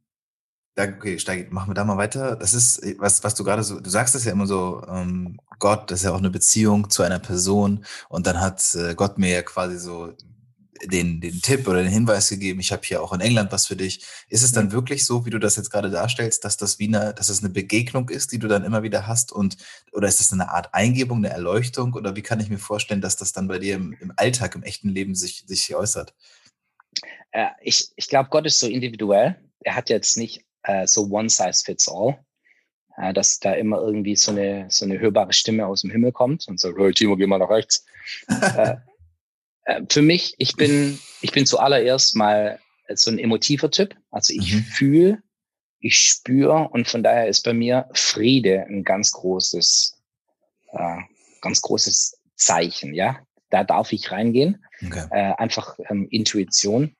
da, okay, steig, machen wir da mal weiter. Das ist, was, was du gerade so, du sagst das ja immer so, ähm, Gott, das ist ja auch eine Beziehung zu einer Person und dann hat äh, Gott mir ja quasi so den, den Tipp oder den Hinweis gegeben, ich habe hier auch in England was für dich. Ist es dann mhm. wirklich so, wie du das jetzt gerade darstellst, dass das wie eine, dass es eine Begegnung ist, die du dann immer wieder hast und oder ist das eine Art Eingebung, eine Erleuchtung oder wie kann ich mir vorstellen, dass das dann bei dir im, im Alltag, im echten Leben sich, sich äußert? Äh, ich ich glaube, Gott ist so individuell. Er hat jetzt nicht äh, so one size fits all. Äh, dass da immer irgendwie so eine, so eine hörbare Stimme aus dem Himmel kommt und sagt, hey Timo, geh mal nach rechts. [laughs] äh, für mich, ich bin, ich bin zuallererst mal so ein emotiver Typ. Also ich mhm. fühle, ich spüre und von daher ist bei mir Friede ein ganz großes, äh, ganz großes Zeichen. Ja, da darf ich reingehen. Okay. Äh, einfach ähm, Intuition.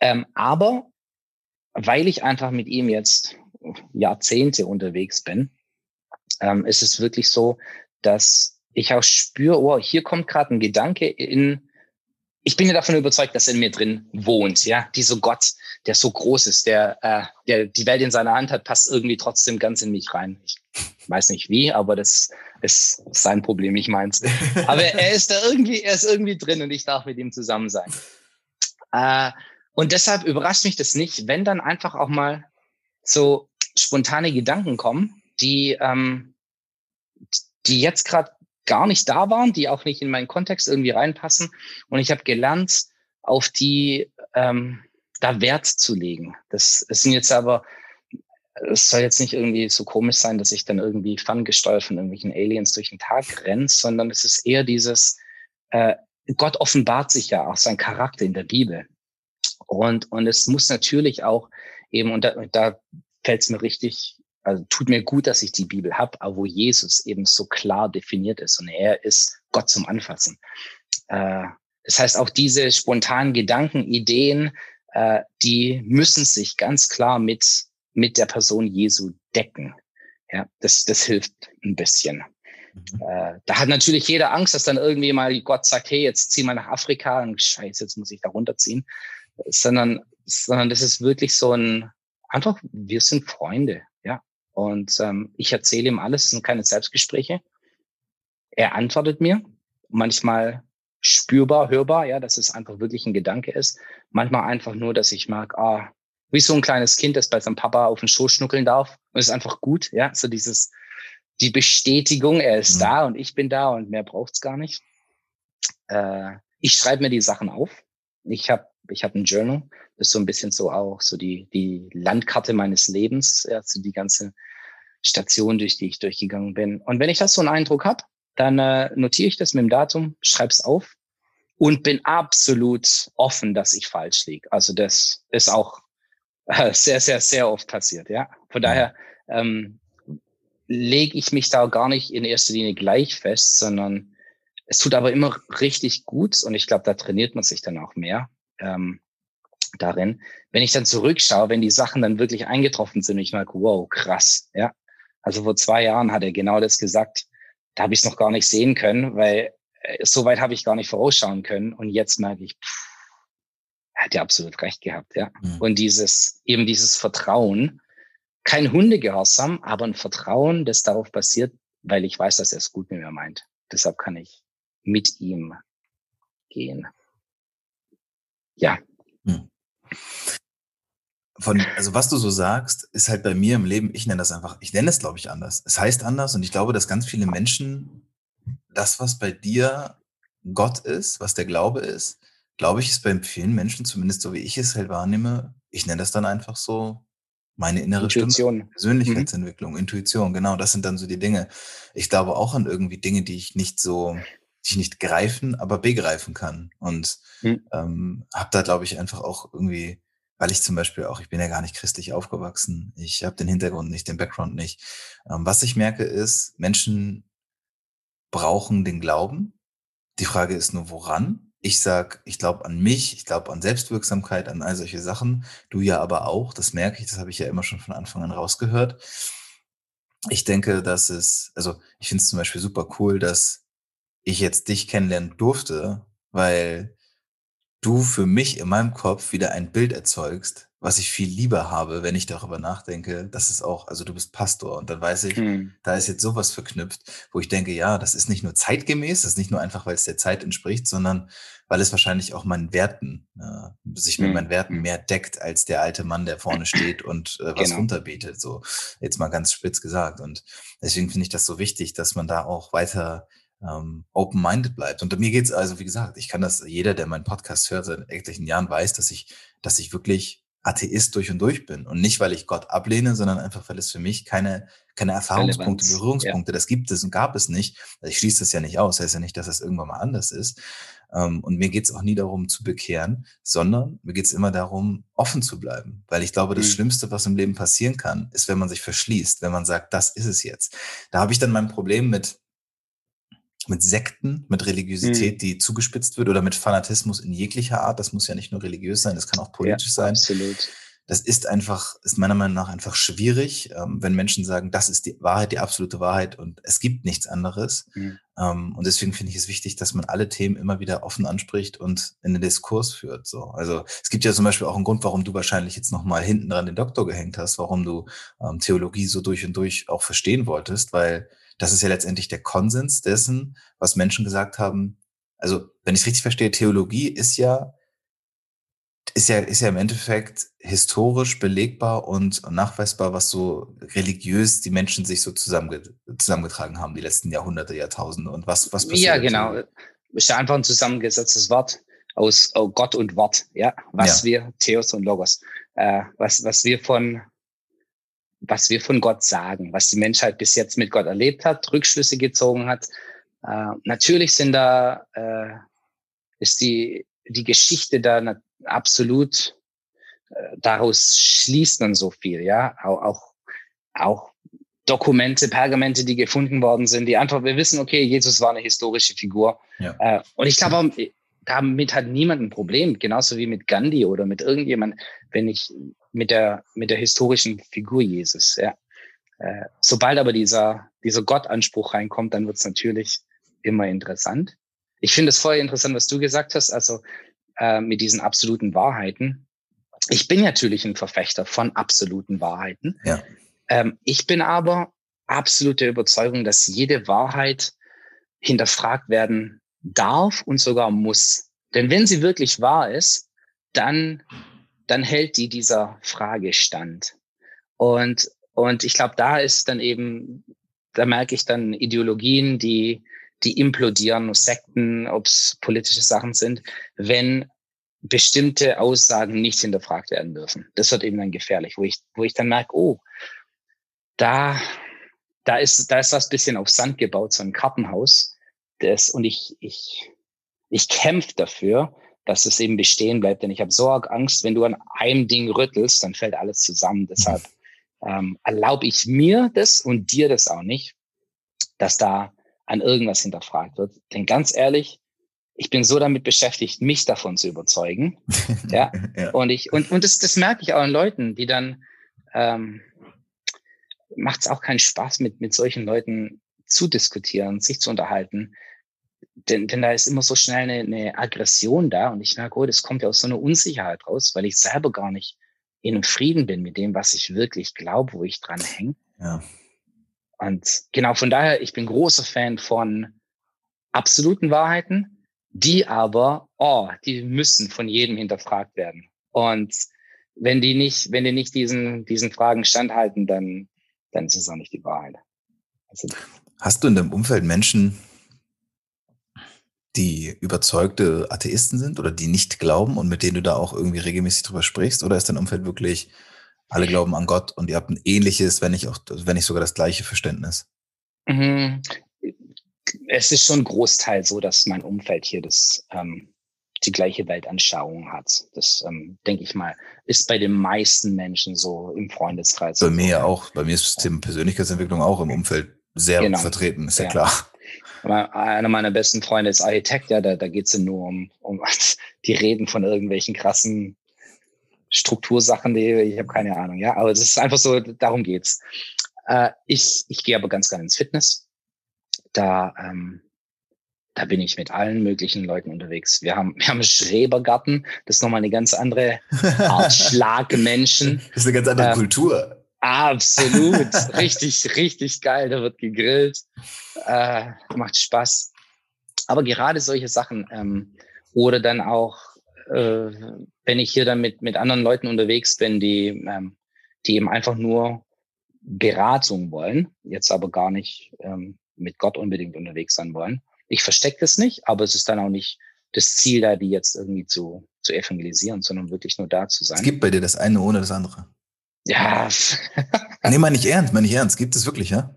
Ähm, aber weil ich einfach mit ihm jetzt Jahrzehnte unterwegs bin, ähm, ist es wirklich so, dass ich auch spüre, oh, hier kommt gerade ein Gedanke in, ich bin ja davon überzeugt, dass er in mir drin wohnt, ja, dieser Gott, der so groß ist, der, äh, der die Welt in seiner Hand hat, passt irgendwie trotzdem ganz in mich rein. Ich weiß nicht wie, aber das ist sein Problem, nicht meins. Aber er ist da irgendwie, er ist irgendwie drin und ich darf mit ihm zusammen sein. Äh, und deshalb überrascht mich das nicht, wenn dann einfach auch mal so spontane Gedanken kommen, die, ähm, die jetzt gerade gar nicht da waren, die auch nicht in meinen Kontext irgendwie reinpassen. Und ich habe gelernt, auf die ähm, da Wert zu legen. Das, das sind jetzt aber, es soll jetzt nicht irgendwie so komisch sein, dass ich dann irgendwie fangesteuert von irgendwelchen Aliens durch den Tag renne, sondern es ist eher dieses, äh, Gott offenbart sich ja auch sein Charakter in der Bibel. Und, und es muss natürlich auch eben, und da, da fällt es mir richtig also tut mir gut, dass ich die Bibel habe, aber wo Jesus eben so klar definiert ist und er ist Gott zum Anfassen. Äh, das heißt, auch diese spontanen Gedanken, Ideen, äh, die müssen sich ganz klar mit, mit der Person Jesu decken. Ja, das, das hilft ein bisschen. Mhm. Äh, da hat natürlich jeder Angst, dass dann irgendwie mal Gott sagt, hey, jetzt zieh mal nach Afrika und scheiße, jetzt muss ich da runterziehen. Sondern, sondern das ist wirklich so ein, einfach, wir sind Freunde. Und ähm, ich erzähle ihm alles, es sind keine Selbstgespräche. Er antwortet mir, manchmal spürbar, hörbar, ja, dass es einfach wirklich ein Gedanke ist. Manchmal einfach nur, dass ich mag, ah, wie so ein kleines Kind, das bei seinem Papa auf den Schoß schnuckeln darf. Und es ist einfach gut, ja, so dieses, die Bestätigung, er ist mhm. da und ich bin da und mehr braucht's gar nicht. Äh, ich schreibe mir die Sachen auf. Ich habe ich hab ein Journal, das ist so ein bisschen so auch so die, die Landkarte meines Lebens, ja, so die ganze Station, durch die ich durchgegangen bin. Und wenn ich das so einen Eindruck habe, dann äh, notiere ich das mit dem Datum, schreibe es auf und bin absolut offen, dass ich falsch liege. Also das ist auch äh, sehr, sehr, sehr oft passiert. Ja, von daher ähm, lege ich mich da gar nicht in erster Linie gleich fest, sondern es tut aber immer richtig gut und ich glaube, da trainiert man sich dann auch mehr. Ähm, darin. Wenn ich dann zurückschaue, wenn die Sachen dann wirklich eingetroffen sind, ich merke, wow, krass, ja. Also vor zwei Jahren hat er genau das gesagt. Da habe ich es noch gar nicht sehen können, weil äh, so weit habe ich gar nicht vorausschauen können. Und jetzt merke ich, pff, er hat ja absolut recht gehabt, ja. Mhm. Und dieses, eben dieses Vertrauen, kein Hundegehorsam, aber ein Vertrauen, das darauf basiert, weil ich weiß, dass er es gut mit mir meint. Deshalb kann ich mit ihm gehen. Ja. Mhm von, also was du so sagst, ist halt bei mir im Leben, ich nenne das einfach, ich nenne es, glaube ich, anders. Es heißt anders und ich glaube, dass ganz viele Menschen das, was bei dir Gott ist, was der Glaube ist, glaube ich, ist bei vielen Menschen, zumindest so wie ich es halt wahrnehme, ich nenne das dann einfach so meine innere Intuition. Stimme, Persönlichkeitsentwicklung, mhm. Intuition, genau, das sind dann so die Dinge. Ich glaube auch an irgendwie Dinge, die ich nicht so, die ich nicht greifen, aber begreifen kann. Und mhm. ähm, habe da, glaube ich, einfach auch irgendwie weil ich zum Beispiel auch, ich bin ja gar nicht christlich aufgewachsen, ich habe den Hintergrund nicht, den Background nicht. Ähm, was ich merke ist, Menschen brauchen den Glauben. Die Frage ist nur, woran? Ich sag, ich glaube an mich, ich glaube an Selbstwirksamkeit, an all solche Sachen. Du ja aber auch, das merke ich, das habe ich ja immer schon von Anfang an rausgehört. ich denke, dass es, also ich finde es zum Beispiel super cool, dass ich jetzt dich kennenlernen durfte, weil du für mich in meinem Kopf wieder ein Bild erzeugst, was ich viel lieber habe, wenn ich darüber nachdenke, das ist auch, also du bist Pastor und dann weiß ich, hm. da ist jetzt sowas verknüpft, wo ich denke, ja, das ist nicht nur zeitgemäß, das ist nicht nur einfach, weil es der Zeit entspricht, sondern weil es wahrscheinlich auch meinen Werten, äh, sich mit hm. meinen Werten mehr deckt als der alte Mann, der vorne steht und äh, was genau. runterbetet, so jetzt mal ganz spitz gesagt. Und deswegen finde ich das so wichtig, dass man da auch weiter ähm, open-minded bleibt. Und mir geht's also, wie gesagt, ich kann das, jeder, der meinen Podcast hört, seit etlichen Jahren weiß, dass ich, dass ich wirklich Atheist durch und durch bin. Und nicht, weil ich Gott ablehne, sondern einfach, weil es für mich keine, keine Erfahrungspunkte, Relevanz. Berührungspunkte, ja. das gibt es und gab es nicht. Also ich schließe das ja nicht aus, heißt ja nicht, dass es irgendwann mal anders ist. Ähm, und mir geht es auch nie darum zu bekehren, sondern mir geht es immer darum, offen zu bleiben. Weil ich glaube, das mhm. Schlimmste, was im Leben passieren kann, ist, wenn man sich verschließt, wenn man sagt, das ist es jetzt. Da habe ich dann mein Problem mit, mit Sekten, mit Religiosität, mhm. die zugespitzt wird oder mit Fanatismus in jeglicher Art. Das muss ja nicht nur religiös sein, das kann auch politisch ja, sein. Absolut. Das ist einfach, ist meiner Meinung nach einfach schwierig, ähm, wenn Menschen sagen, das ist die Wahrheit, die absolute Wahrheit und es gibt nichts anderes. Mhm. Ähm, und deswegen finde ich es wichtig, dass man alle Themen immer wieder offen anspricht und in den Diskurs führt. So, also es gibt ja zum Beispiel auch einen Grund, warum du wahrscheinlich jetzt noch mal hinten dran den Doktor gehängt hast, warum du ähm, Theologie so durch und durch auch verstehen wolltest, weil das ist ja letztendlich der Konsens dessen, was Menschen gesagt haben. Also, wenn ich es richtig verstehe, Theologie ist ja, ist ja, ist ja im Endeffekt historisch belegbar und nachweisbar, was so religiös die Menschen sich so zusammenge zusammengetragen haben, die letzten Jahrhunderte, Jahrtausende und was, was passiert. Ja, genau. Ist ja einfach ein zusammengesetztes Wort aus oh Gott und Wort, ja. Was ja. wir, Theos und Logos, äh, was, was wir von was wir von Gott sagen, was die Menschheit bis jetzt mit Gott erlebt hat, Rückschlüsse gezogen hat. Äh, natürlich sind da, äh, ist die, die Geschichte da absolut, äh, daraus schließt man so viel, ja, auch, auch, auch Dokumente, Pergamente, die gefunden worden sind, die einfach, wir wissen, okay, Jesus war eine historische Figur. Ja. Äh, und ich glaube, damit hat niemand ein Problem, genauso wie mit Gandhi oder mit irgendjemand, wenn ich mit der, mit der historischen Figur Jesus, ja. Äh, sobald aber dieser, dieser Gottanspruch reinkommt, dann wird es natürlich immer interessant. Ich finde es voll interessant, was du gesagt hast, also äh, mit diesen absoluten Wahrheiten. Ich bin natürlich ein Verfechter von absoluten Wahrheiten. Ja. Ähm, ich bin aber absolute Überzeugung, dass jede Wahrheit hinterfragt werden darf und sogar muss. Denn wenn sie wirklich wahr ist, dann, dann hält die dieser Frage stand. Und, und ich glaube, da ist dann eben, da merke ich dann Ideologien, die, die implodieren, Sekten, ob es politische Sachen sind, wenn bestimmte Aussagen nicht hinterfragt werden dürfen. Das wird eben dann gefährlich, wo ich, wo ich dann merke, oh, da, da ist, da ist was bisschen auf Sand gebaut, so ein Kartenhaus das, und ich, ich, ich kämpfe dafür, dass es eben bestehen bleibt. Denn ich habe so Angst, wenn du an einem Ding rüttelst, dann fällt alles zusammen. Deshalb ähm, erlaube ich mir das und dir das auch nicht, dass da an irgendwas hinterfragt wird. Denn ganz ehrlich, ich bin so damit beschäftigt, mich davon zu überzeugen. [laughs] ja? ja. Und ich, und, und das, das merke ich auch an Leuten, die dann ähm, macht es auch keinen Spaß, mit, mit solchen Leuten zu diskutieren, sich zu unterhalten. Denn, denn da ist immer so schnell eine, eine Aggression da und ich merke, oh, das kommt ja aus so einer Unsicherheit raus, weil ich selber gar nicht in Frieden bin mit dem, was ich wirklich glaube, wo ich dran hänge. Ja. Und genau von daher, ich bin großer Fan von absoluten Wahrheiten, die aber, oh, die müssen von jedem hinterfragt werden. Und wenn die nicht, wenn die nicht diesen, diesen Fragen standhalten, dann, dann ist es auch nicht die Wahrheit. Also, Hast du in deinem Umfeld Menschen, die überzeugte Atheisten sind oder die nicht glauben und mit denen du da auch irgendwie regelmäßig drüber sprichst? Oder ist dein Umfeld wirklich, alle glauben an Gott und ihr habt ein ähnliches, wenn nicht auch, wenn nicht sogar das gleiche Verständnis? Mhm. Es ist schon ein Großteil so, dass mein Umfeld hier das, ähm, die gleiche Weltanschauung hat. Das, ähm, denke ich mal, ist bei den meisten Menschen so im Freundeskreis. Bei mir auch. Bei mir ist das Thema Persönlichkeitsentwicklung auch im Umfeld sehr genau. vertreten, ist ja, ja klar. Einer meiner besten Freunde ist Architekt, ja, da, da geht es nur um, um [laughs] die Reden von irgendwelchen krassen Struktursachen, die ich habe keine Ahnung, ja, aber es ist einfach so, darum geht's. Äh, ich ich gehe aber ganz gerne ins Fitness. Da, ähm, da bin ich mit allen möglichen Leuten unterwegs. Wir haben, wir haben einen Schrebergarten, das ist nochmal eine ganz andere [laughs] Art Schlagmenschen. Das ist eine ganz andere ähm, Kultur. Absolut. [laughs] richtig, richtig geil. Da wird gegrillt. Äh, macht Spaß. Aber gerade solche Sachen, ähm, oder dann auch, äh, wenn ich hier dann mit, mit anderen Leuten unterwegs bin, die, ähm, die eben einfach nur Beratung wollen, jetzt aber gar nicht ähm, mit Gott unbedingt unterwegs sein wollen. Ich verstecke das nicht, aber es ist dann auch nicht das Ziel da, die jetzt irgendwie zu, zu evangelisieren, sondern wirklich nur da zu sein. Es gibt bei dir das eine ohne das andere. Ja. [laughs] nee, meine ich ernst, meine ich ernst. Gibt es wirklich, ja?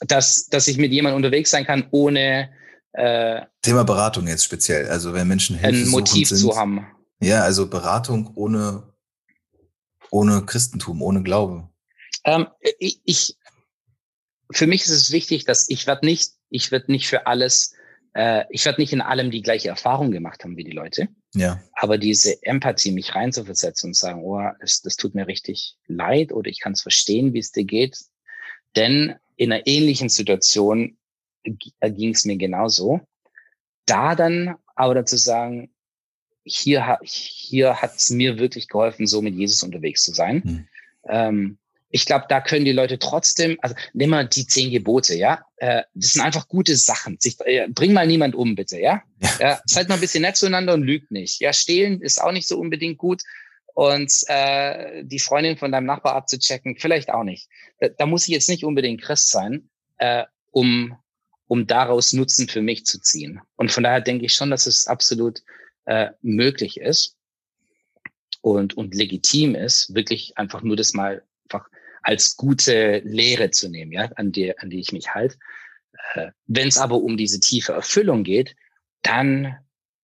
Dass, dass ich mit jemandem unterwegs sein kann, ohne äh, Thema Beratung jetzt speziell. Also wenn Menschen Hilfe ein Motiv sind, zu haben. Ja, also Beratung ohne, ohne Christentum, ohne Glaube. Ähm, ich, ich, für mich ist es wichtig, dass ich werde nicht, ich werde nicht für alles, äh, ich werde nicht in allem die gleiche Erfahrung gemacht haben wie die Leute. Ja. Aber diese Empathie, mich reinzuversetzen und sagen, oh, das, das tut mir richtig leid oder ich kann es verstehen, wie es dir geht. Denn in einer ähnlichen Situation ging es mir genauso. Da dann aber dazu sagen, hier, hier hat es mir wirklich geholfen, so mit Jesus unterwegs zu sein. Hm. Ähm, ich glaube, da können die Leute trotzdem, also nimm mal die zehn Gebote, ja. Äh, das sind einfach gute Sachen. Sich, äh, bring mal niemand um, bitte, ja. ja. ja. Seid mal ein bisschen nett zueinander und lügt nicht. Ja, stehlen ist auch nicht so unbedingt gut. Und äh, die Freundin von deinem Nachbar abzuchecken, vielleicht auch nicht. Da, da muss ich jetzt nicht unbedingt Christ sein, äh, um, um daraus Nutzen für mich zu ziehen. Und von daher denke ich schon, dass es absolut äh, möglich ist und, und legitim ist, wirklich einfach nur das mal einfach als gute Lehre zu nehmen, ja, an die, an die ich mich halte. Äh, Wenn es aber um diese tiefe Erfüllung geht, dann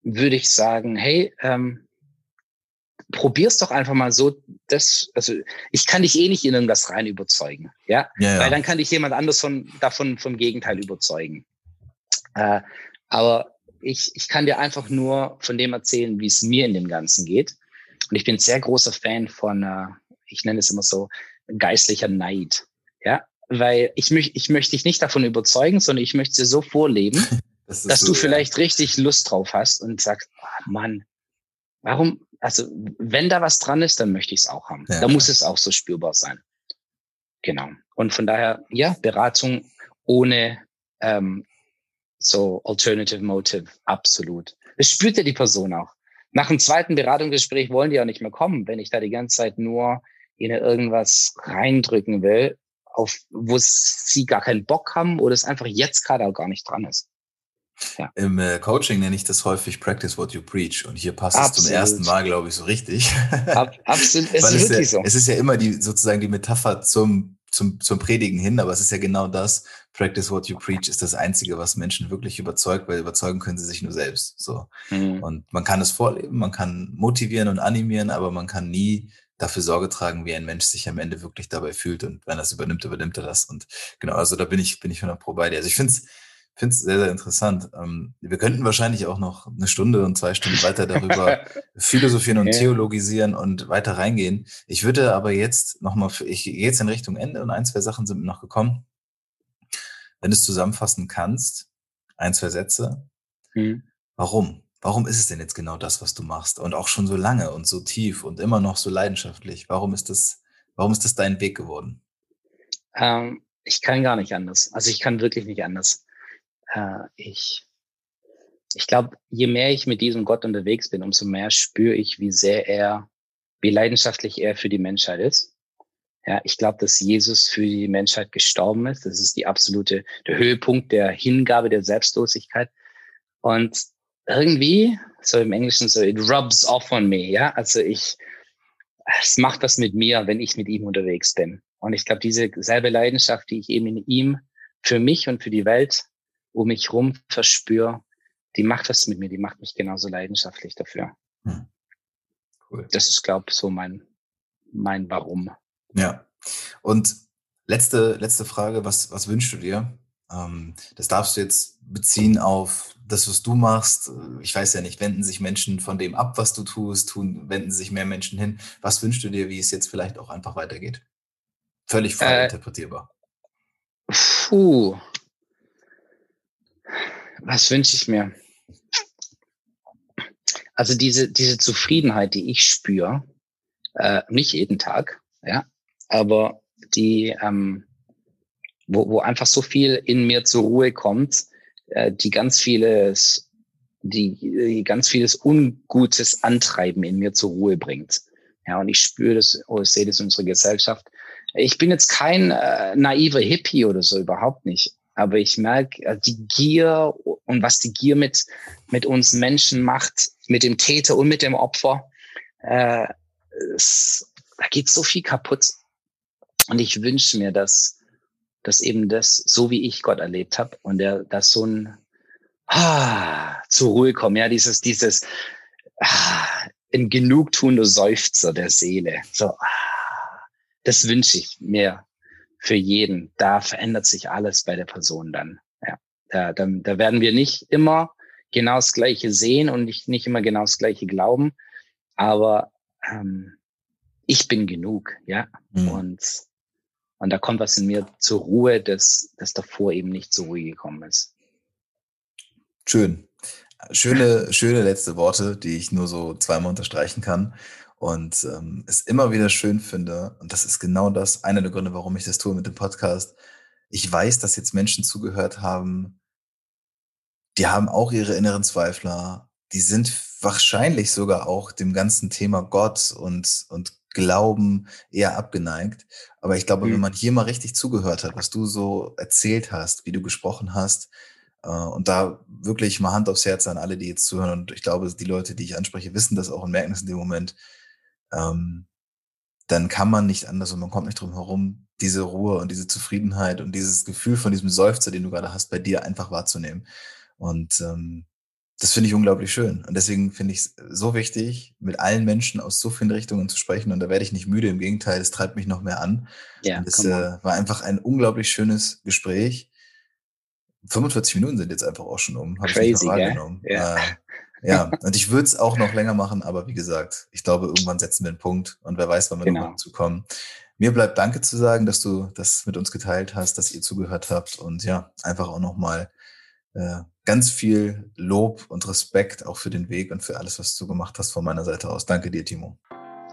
würde ich sagen, hey, ähm, probier's doch einfach mal so, das, also ich kann dich eh nicht in irgendwas rein überzeugen, ja, ja, ja. weil dann kann dich jemand anders von, davon vom Gegenteil überzeugen. Äh, aber ich, ich kann dir einfach nur von dem erzählen, wie es mir in dem Ganzen geht. Und ich bin sehr großer Fan von, äh, ich nenne es immer so, geistlicher Neid. Ja, weil ich, möchte ich möchte dich nicht davon überzeugen, sondern ich möchte dir so vorleben, [laughs] das dass so, du vielleicht ja. richtig Lust drauf hast und sagst, oh Mann, warum, also wenn da was dran ist, dann möchte ich es auch haben. Ja. Da muss es auch so spürbar sein. Genau. Und von daher, ja, Beratung ohne ähm, so Alternative Motive, absolut. Das spürt ja die Person auch. Nach dem zweiten Beratungsgespräch wollen die auch nicht mehr kommen, wenn ich da die ganze Zeit nur ihnen irgendwas reindrücken will, auf wo sie gar keinen Bock haben oder es einfach jetzt gerade auch gar nicht dran ist. Ja. Im äh, Coaching nenne ich das häufig Practice what you preach und hier passt absolut. es zum ersten Mal, glaube ich, so richtig. Ab, absolut, es [laughs] ist wirklich ja, so. Es ist ja immer die sozusagen die Metapher zum, zum, zum Predigen hin, aber es ist ja genau das. Practice what you preach ist das Einzige, was Menschen wirklich überzeugt, weil überzeugen können sie sich nur selbst. So. Mhm. Und man kann es vorleben, man kann motivieren und animieren, aber man kann nie dafür Sorge tragen, wie ein Mensch sich am Ende wirklich dabei fühlt. Und wenn er es übernimmt, übernimmt er das. Und genau, also da bin ich, bin ich 100 pro bei dir. Also ich finde es finde es sehr, sehr interessant. Ähm, wir könnten wahrscheinlich auch noch eine Stunde und zwei Stunden weiter darüber [laughs] philosophieren und theologisieren und weiter reingehen. Ich würde aber jetzt nochmal, ich gehe jetzt in Richtung Ende und ein, zwei Sachen sind mir noch gekommen. Wenn du es zusammenfassen kannst, ein, zwei Sätze. Mhm. Warum? Warum ist es denn jetzt genau das, was du machst? Und auch schon so lange und so tief und immer noch so leidenschaftlich. Warum ist das, warum ist das dein Weg geworden? Ähm, ich kann gar nicht anders. Also ich kann wirklich nicht anders. Äh, ich ich glaube, je mehr ich mit diesem Gott unterwegs bin, umso mehr spüre ich, wie sehr er, wie leidenschaftlich er für die Menschheit ist. Ja, ich glaube, dass Jesus für die Menschheit gestorben ist. Das ist die absolute, der Höhepunkt der Hingabe, der Selbstlosigkeit. Und irgendwie, so im Englischen so, it rubs off on me, ja. Also ich, es macht was mit mir, wenn ich mit ihm unterwegs bin. Und ich glaube, diese selbe Leidenschaft, die ich eben in ihm für mich und für die Welt um mich rum verspüre, die macht was mit mir, die macht mich genauso leidenschaftlich dafür. Hm. Cool. Das ist, glaube ich, so mein, mein Warum. Ja. Und letzte, letzte Frage, was, was wünschst du dir? Ähm, das darfst du jetzt beziehen auf das, was du machst. Ich weiß ja nicht, wenden sich Menschen von dem ab, was du tust, tun, wenden sich mehr Menschen hin. Was wünschst du dir, wie es jetzt vielleicht auch einfach weitergeht? Völlig frei äh, interpretierbar. Puh. Was wünsche ich mir? Also diese, diese Zufriedenheit, die ich spüre, äh, nicht jeden Tag, ja, aber die, ähm, wo, wo einfach so viel in mir zur Ruhe kommt, äh, die ganz vieles, die, die ganz vieles Ungutes Antreiben in mir zur Ruhe bringt. Ja, und ich spüre das, oh, ich sehe das in unserer Gesellschaft. Ich bin jetzt kein äh, naiver Hippie oder so, überhaupt nicht. Aber ich merke, äh, die Gier und was die Gier mit, mit uns Menschen macht, mit dem Täter und mit dem Opfer, äh, es, da geht so viel kaputt. Und ich wünsche mir, dass, dass eben das, so wie ich Gott erlebt habe, und der, dass so ein ah, zur Ruhe kommen, ja, dieses, dieses ah, ein genugtuender Seufzer der Seele. So, ah, das wünsche ich mir für jeden. Da verändert sich alles bei der Person dann. Ja, da, da, da werden wir nicht immer genau das Gleiche sehen und nicht, nicht immer genau das Gleiche glauben, aber ähm, ich bin genug, ja. Mhm. Und, und da kommt was in mir zur Ruhe, das, das davor eben nicht zur Ruhe gekommen ist. Schön. Schöne, schöne letzte Worte, die ich nur so zweimal unterstreichen kann. Und ähm, es immer wieder schön finde, und das ist genau das, einer der Gründe, warum ich das tue mit dem Podcast. Ich weiß, dass jetzt Menschen zugehört haben, die haben auch ihre inneren Zweifler, die sind wahrscheinlich sogar auch dem ganzen Thema Gott und, und Glauben eher abgeneigt. Aber ich glaube, mhm. wenn man hier mal richtig zugehört hat, was du so erzählt hast, wie du gesprochen hast, äh, und da wirklich mal Hand aufs Herz an alle, die jetzt zuhören. Und ich glaube, die Leute, die ich anspreche, wissen das auch und merken es in dem Moment. Ähm, dann kann man nicht anders und man kommt nicht drum herum, diese Ruhe und diese Zufriedenheit und dieses Gefühl von diesem Seufzer, den du gerade hast, bei dir einfach wahrzunehmen. Und ähm, das finde ich unglaublich schön. Und deswegen finde ich es so wichtig, mit allen Menschen aus so vielen Richtungen zu sprechen. Und da werde ich nicht müde. Im Gegenteil, es treibt mich noch mehr an. Ja, und es äh, war einfach ein unglaublich schönes Gespräch. 45 Minuten sind jetzt einfach auch schon um. Habe ich nicht wahrgenommen. Ja. Äh, ja, und ich würde es auch noch länger machen, aber wie gesagt, ich glaube, irgendwann setzen wir einen Punkt und wer weiß, wann wir genau. noch dazu kommen. Mir bleibt Danke zu sagen, dass du das mit uns geteilt hast, dass ihr zugehört habt und ja, einfach auch nochmal äh, ganz viel Lob und Respekt auch für den Weg und für alles, was du gemacht hast von meiner Seite aus. Danke dir, Timo.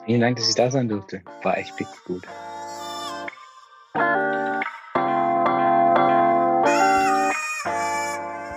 Vielen Dank, dass ich da sein durfte. War echt gut.